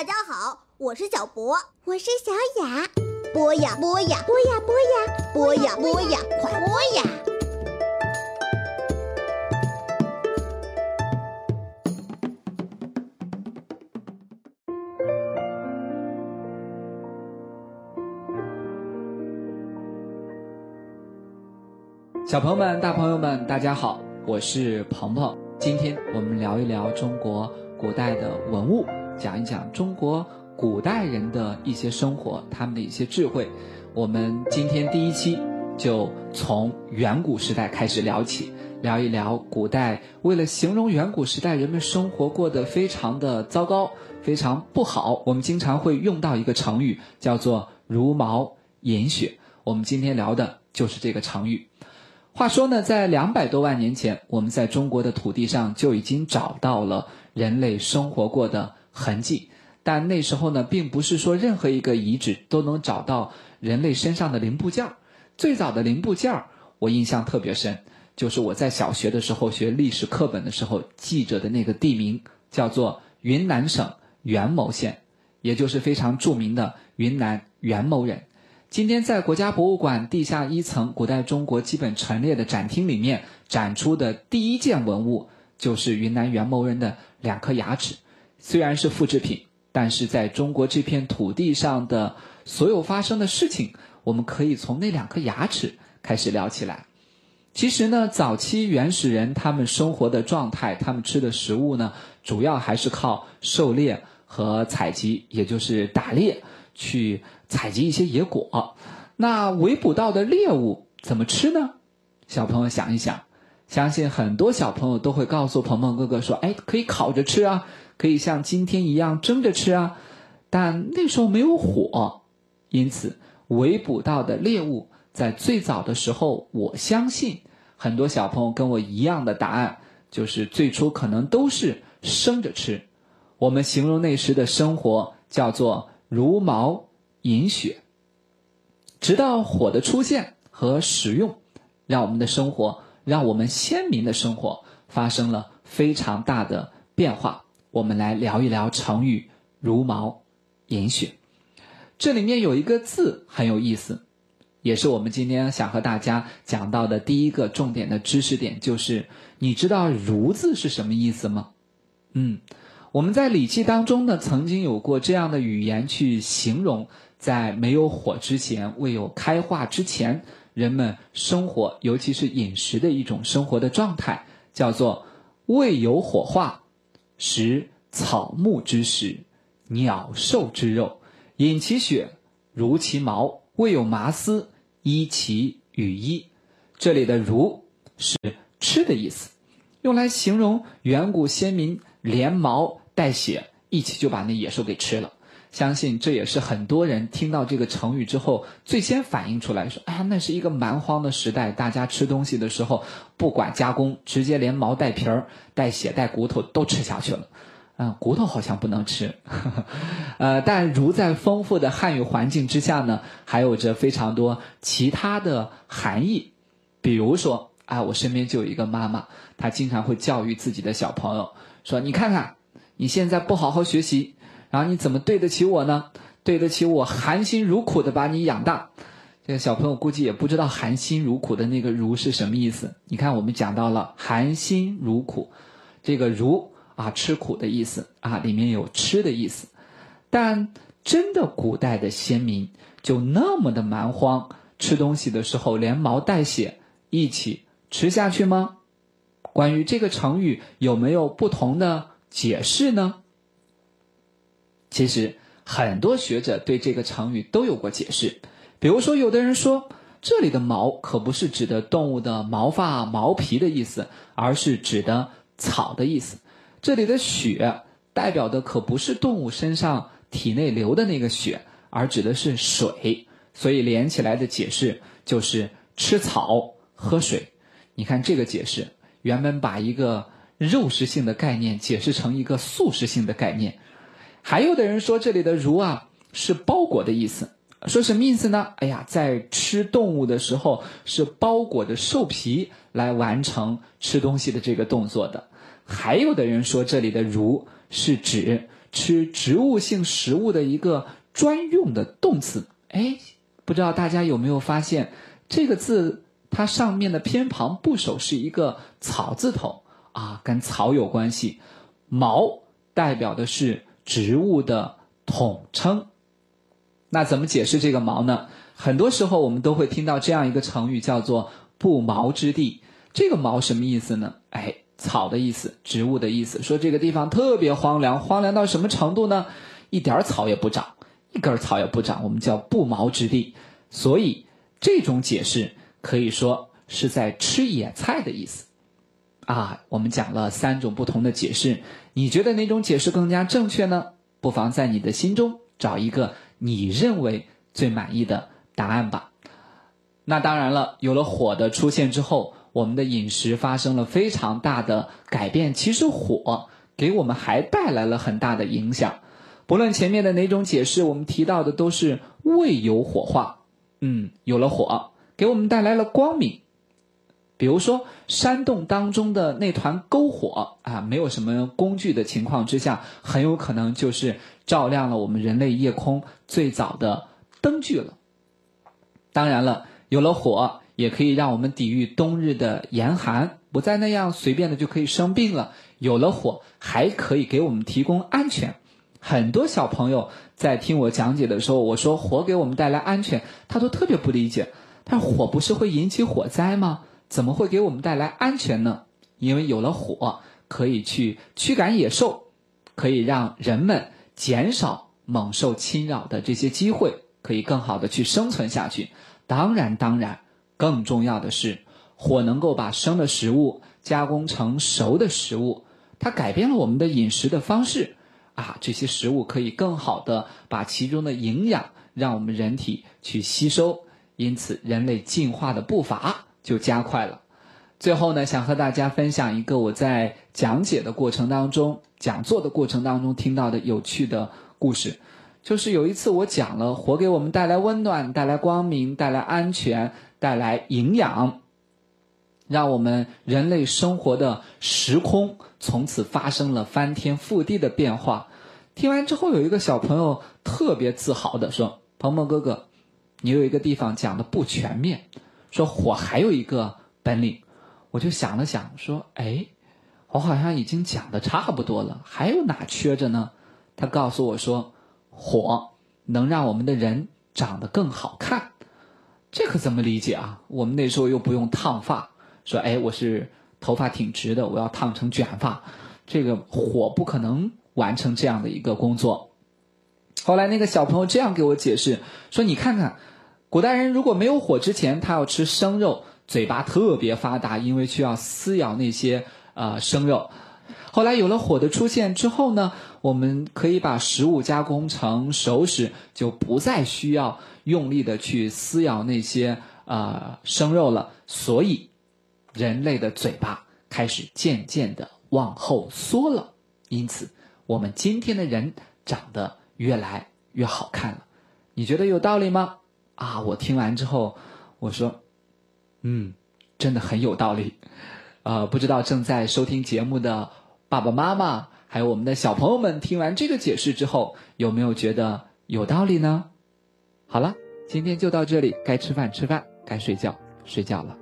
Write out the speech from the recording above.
大家好，我是小博，我是小雅。播呀播呀，播呀播呀，播呀播呀，快播呀！小朋友们、大朋友们，大家好，我是鹏鹏。今天我们聊一聊中国古代的文物，讲一讲中国古代人的一些生活，他们的一些智慧。我们今天第一期就从远古时代开始聊起，聊一聊古代为了形容远古时代人们生活过得非常的糟糕、非常不好，我们经常会用到一个成语，叫做“茹毛饮血”。我们今天聊的就是这个成语。话说呢，在两百多万年前，我们在中国的土地上就已经找到了人类生活过的痕迹。但那时候呢，并不是说任何一个遗址都能找到人类身上的零部件儿。最早的零部件儿，我印象特别深，就是我在小学的时候学历史课本的时候记着的那个地名，叫做云南省元谋县，也就是非常著名的云南元谋人。今天在国家博物馆地下一层古代中国基本陈列的展厅里面展出的第一件文物，就是云南元谋人的两颗牙齿。虽然是复制品，但是在中国这片土地上的所有发生的事情，我们可以从那两颗牙齿开始聊起来。其实呢，早期原始人他们生活的状态，他们吃的食物呢，主要还是靠狩猎和采集，也就是打猎去。采集一些野果，那围捕到的猎物怎么吃呢？小朋友想一想，相信很多小朋友都会告诉鹏鹏哥哥说：“哎，可以烤着吃啊，可以像今天一样蒸着吃啊。”但那时候没有火，因此围捕到的猎物在最早的时候，我相信很多小朋友跟我一样的答案，就是最初可能都是生着吃。我们形容那时的生活叫做“茹毛”。饮血，直到火的出现和使用，让我们的生活，让我们先民的生活发生了非常大的变化。我们来聊一聊成语“茹毛饮血”。这里面有一个字很有意思，也是我们今天想和大家讲到的第一个重点的知识点，就是你知道“茹”字是什么意思吗？嗯，我们在《礼记》当中呢，曾经有过这样的语言去形容。在没有火之前，未有开化之前，人们生活，尤其是饮食的一种生活的状态，叫做未有火化，食草木之食，鸟兽之肉，饮其血，如其毛，未有麻丝，衣其羽衣。这里的“如”是吃的意思，用来形容远古先民连毛带血一起就把那野兽给吃了。相信这也是很多人听到这个成语之后最先反映出来说：“哎呀，那是一个蛮荒的时代，大家吃东西的时候不管加工，直接连毛带皮儿、带血带骨头都吃下去了。”嗯，骨头好像不能吃。呃，但如在丰富的汉语环境之下呢，还有着非常多其他的含义。比如说，啊，我身边就有一个妈妈，她经常会教育自己的小朋友说：“你看看，你现在不好好学习。”然后你怎么对得起我呢？对得起我含辛茹苦的把你养大？这个小朋友估计也不知道含辛茹苦的那个“茹”是什么意思。你看，我们讲到了含辛茹苦，这个“茹”啊，吃苦的意思啊，里面有吃的意思。但真的古代的先民就那么的蛮荒，吃东西的时候连毛带血一起吃下去吗？关于这个成语有没有不同的解释呢？其实很多学者对这个成语都有过解释，比如说，有的人说这里的“毛”可不是指的动物的毛发、毛皮的意思，而是指的草的意思；这里的“血”代表的可不是动物身上体内流的那个血，而指的是水，所以连起来的解释就是吃草、喝水。你看这个解释，原本把一个肉食性的概念解释成一个素食性的概念。还有的人说，这里的“如”啊是包裹的意思，说什么意思呢？哎呀，在吃动物的时候是包裹着兽皮来完成吃东西的这个动作的。还有的人说，这里的“如”是指吃植物性食物的一个专用的动词。哎，不知道大家有没有发现，这个字它上面的偏旁部首是一个草字头啊，跟草有关系。毛代表的是植物的统称。那怎么解释这个毛呢？很多时候我们都会听到这样一个成语，叫做“不毛之地”。这个“毛”什么意思呢？哎，草的意思，植物的意思。说这个地方特别荒凉，荒凉到什么程度呢？一点草也不长，一根草也不长，我们叫不毛之地。所以这种解释可以说是在吃野菜的意思。啊，我们讲了三种不同的解释，你觉得哪种解释更加正确呢？不妨在你的心中找一个你认为最满意的。答案吧。那当然了，有了火的出现之后，我们的饮食发生了非常大的改变。其实火给我们还带来了很大的影响。不论前面的哪种解释，我们提到的都是未有火化。嗯，有了火，给我们带来了光明。比如说山洞当中的那团篝火啊，没有什么工具的情况之下，很有可能就是照亮了我们人类夜空最早的灯具了。当然了，有了火，也可以让我们抵御冬日的严寒，不再那样随便的就可以生病了。有了火，还可以给我们提供安全。很多小朋友在听我讲解的时候，我说火给我们带来安全，他都特别不理解。但火不是会引起火灾吗？怎么会给我们带来安全呢？因为有了火，可以去驱赶野兽，可以让人们减少猛兽侵扰的这些机会。可以更好的去生存下去。当然，当然，更重要的是，火能够把生的食物加工成熟的食物，它改变了我们的饮食的方式。啊，这些食物可以更好的把其中的营养让我们人体去吸收，因此人类进化的步伐就加快了。最后呢，想和大家分享一个我在讲解的过程当中、讲座的过程当中听到的有趣的故事。就是有一次我讲了火给我们带来温暖、带来光明、带来安全、带来营养，让我们人类生活的时空从此发生了翻天覆地的变化。听完之后，有一个小朋友特别自豪的说：“鹏鹏哥哥，你有一个地方讲的不全面，说火还有一个本领。”我就想了想，说：“哎，我好像已经讲的差不多了，还有哪缺着呢？”他告诉我说。火能让我们的人长得更好看，这可怎么理解啊？我们那时候又不用烫发，说哎，我是头发挺直的，我要烫成卷发，这个火不可能完成这样的一个工作。后来那个小朋友这样给我解释说：“你看看，古代人如果没有火之前，他要吃生肉，嘴巴特别发达，因为需要撕咬那些呃生肉。”后来有了火的出现之后呢，我们可以把食物加工成熟食，就不再需要用力的去撕咬那些啊生肉了。所以，人类的嘴巴开始渐渐的往后缩了。因此，我们今天的人长得越来越好看了。你觉得有道理吗？啊，我听完之后，我说，嗯，真的很有道理。呃，不知道正在收听节目的。爸爸妈妈还有我们的小朋友们，听完这个解释之后，有没有觉得有道理呢？好了，今天就到这里，该吃饭吃饭，该睡觉睡觉了。